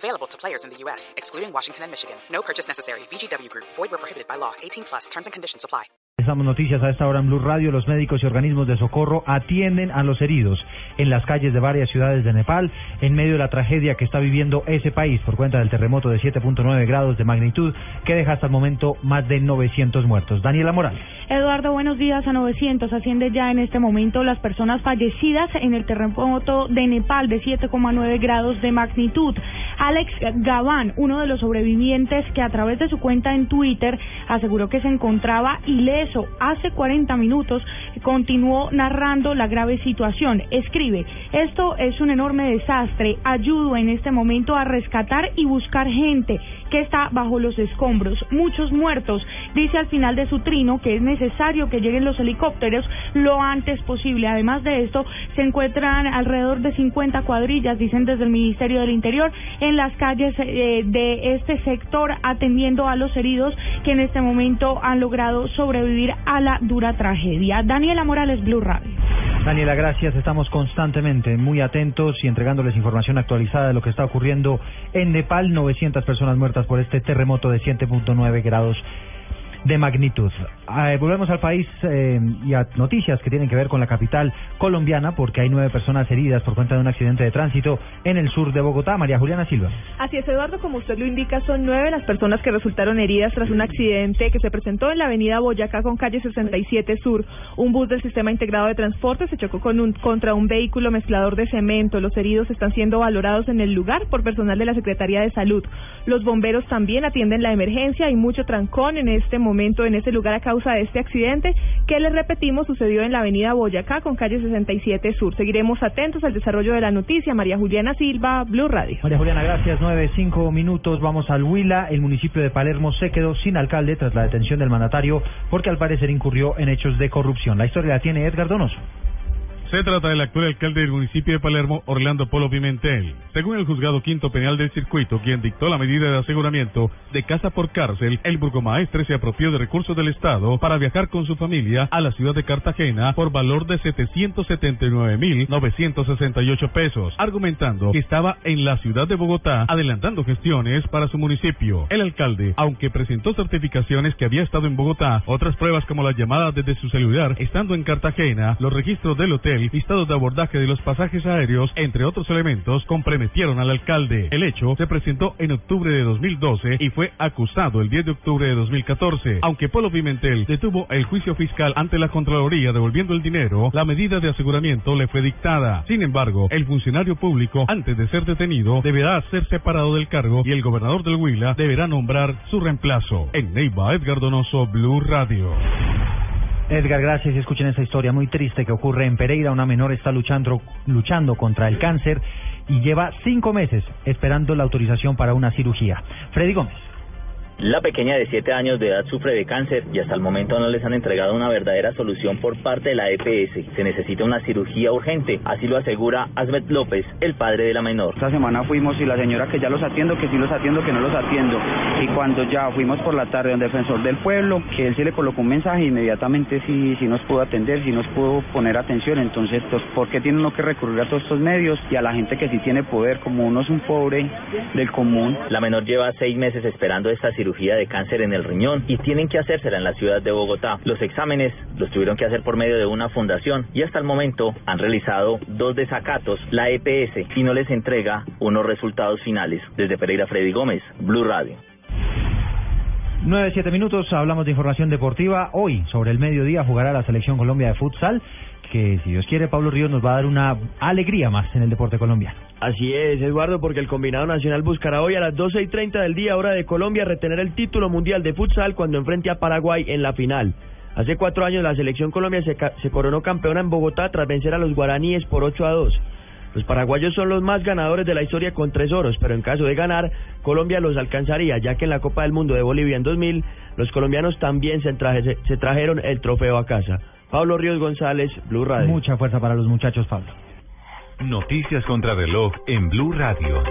Available to players in the U.S., excluding Washington and Michigan. No purchase necessary. VGW Group. Void where prohibited by law. 18 plus. Terms and conditions apply. Estamos noticias a esta hora en Blue Radio. Los médicos y organismos de socorro atienden a los heridos en las calles de varias ciudades de Nepal en medio de la tragedia que está viviendo ese país por cuenta del terremoto de 7.9 grados de magnitud que deja hasta el momento más de 900 muertos. Daniela Morales. Eduardo, buenos días. A 900 asciende ya en este momento las personas fallecidas en el terremoto de Nepal de 7,9 grados de magnitud. Alex Gaván, uno de los sobrevivientes que a través de su cuenta en Twitter aseguró que se encontraba ileso hace 40 minutos, continuó narrando la grave situación. Escribe, esto es un enorme desastre. Ayudo en este momento a rescatar y buscar gente que está bajo los escombros. Muchos muertos. Dice al final de su trino que es necesario que lleguen los helicópteros lo antes posible. Además de esto, se encuentran alrededor de 50 cuadrillas, dicen desde el Ministerio del Interior, en las calles eh, de este sector atendiendo a los heridos que en este momento han logrado sobrevivir a la dura tragedia. Daniela Morales, Blue Radio. Daniela, gracias. Estamos constantemente muy atentos y entregándoles información actualizada de lo que está ocurriendo en Nepal. 900 personas muertas por este terremoto de 7.9 grados de magnitud. Eh, volvemos al país eh, y a noticias que tienen que ver con la capital colombiana porque hay nueve personas heridas por cuenta de un accidente de tránsito en el sur de Bogotá. María Juliana Silva. Así es, Eduardo, como usted lo indica, son nueve las personas que resultaron heridas tras un accidente que se presentó en la avenida Boyacá con calle 67 Sur. Un bus del sistema integrado de transporte se chocó con un, contra un vehículo mezclador de cemento. Los heridos están siendo valorados en el lugar por personal de la Secretaría de Salud. Los bomberos también atienden la emergencia. Hay mucho trancón en este momento en ese lugar a causa de este accidente que les repetimos sucedió en la avenida Boyacá con calle 67 Sur. Seguiremos atentos al desarrollo de la noticia. María Juliana Silva, Blue Radio. María Juliana, gracias. Nueve, cinco minutos. Vamos al Huila. El municipio de Palermo se quedó sin alcalde tras la detención del mandatario porque al parecer incurrió en hechos de corrupción. La historia la tiene Edgar Donoso. Se trata del actual alcalde del municipio de Palermo, Orlando Polo Pimentel. Según el juzgado quinto penal del circuito, quien dictó la medida de aseguramiento de casa por cárcel, el burgomaestre se apropió de recursos del Estado para viajar con su familia a la ciudad de Cartagena por valor de 779.968 pesos, argumentando que estaba en la ciudad de Bogotá adelantando gestiones para su municipio. El alcalde, aunque presentó certificaciones que había estado en Bogotá, otras pruebas como las llamadas desde su celular estando en Cartagena, los registros del hotel listados de abordaje de los pasajes aéreos, entre otros elementos, comprometieron al alcalde. El hecho se presentó en octubre de 2012 y fue acusado el 10 de octubre de 2014. Aunque Polo Pimentel detuvo el juicio fiscal ante la Contraloría devolviendo el dinero, la medida de aseguramiento le fue dictada. Sin embargo, el funcionario público, antes de ser detenido, deberá ser separado del cargo y el gobernador del Huila deberá nombrar su reemplazo. En Neiva, Edgar Donoso, Blue Radio. Edgar, gracias. Escuchen esta historia muy triste que ocurre en Pereira. Una menor está luchando, luchando contra el cáncer y lleva cinco meses esperando la autorización para una cirugía. Freddy Gómez. La pequeña de 7 años de edad sufre de cáncer y hasta el momento no les han entregado una verdadera solución por parte de la EPS. Se necesita una cirugía urgente, así lo asegura Asbet López, el padre de la menor. Esta semana fuimos y la señora que ya los atiendo, que sí los atiendo, que no los atiendo. Y cuando ya fuimos por la tarde donde defensor del pueblo, que él sí le colocó un mensaje, inmediatamente sí, sí nos pudo atender, sí nos pudo poner atención. Entonces, pues, ¿por qué tiene uno que recurrir a todos estos medios y a la gente que sí tiene poder, como uno es un pobre del común? La menor lleva seis meses esperando esta cirugía de cáncer en el riñón y tienen que hacérsela en la ciudad de Bogotá. Los exámenes los tuvieron que hacer por medio de una fundación y hasta el momento han realizado dos desacatos, la EPS, y no les entrega unos resultados finales. Desde Pereira Freddy Gómez, Blue Radio. 9, 7 minutos, hablamos de información deportiva. Hoy, sobre el mediodía, jugará la Selección Colombia de Futsal, que si Dios quiere, Pablo Ríos nos va a dar una alegría más en el deporte colombiano. Así es, Eduardo, porque el combinado nacional buscará hoy a las 12 y 30 del día, hora de Colombia, retener el título mundial de futsal cuando enfrente a Paraguay en la final. Hace cuatro años la selección Colombia se, se coronó campeona en Bogotá tras vencer a los guaraníes por 8 a 2. Los paraguayos son los más ganadores de la historia con tres oros, pero en caso de ganar, Colombia los alcanzaría, ya que en la Copa del Mundo de Bolivia en 2000, los colombianos también se, se trajeron el trofeo a casa. Pablo Ríos González, Blue Radio. Mucha fuerza para los muchachos, Pablo. Noticias contra reloj en Blue Radio.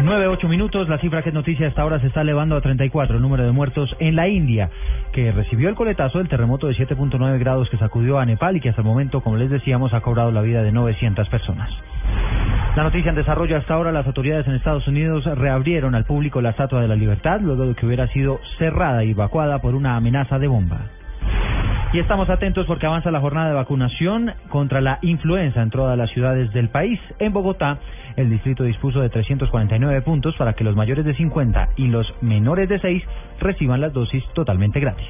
9, 8 minutos, la cifra que es noticia hasta ahora se está elevando a 34, el número de muertos en la India, que recibió el coletazo del terremoto de 7.9 grados que sacudió a Nepal y que hasta el momento, como les decíamos, ha cobrado la vida de 900 personas. La noticia en desarrollo hasta ahora, las autoridades en Estados Unidos reabrieron al público la Estatua de la Libertad luego de que hubiera sido cerrada y evacuada por una amenaza de bomba. Y estamos atentos porque avanza la jornada de vacunación contra la influenza en todas las ciudades del país. En Bogotá, el distrito dispuso de 349 puntos para que los mayores de 50 y los menores de 6 reciban las dosis totalmente gratis.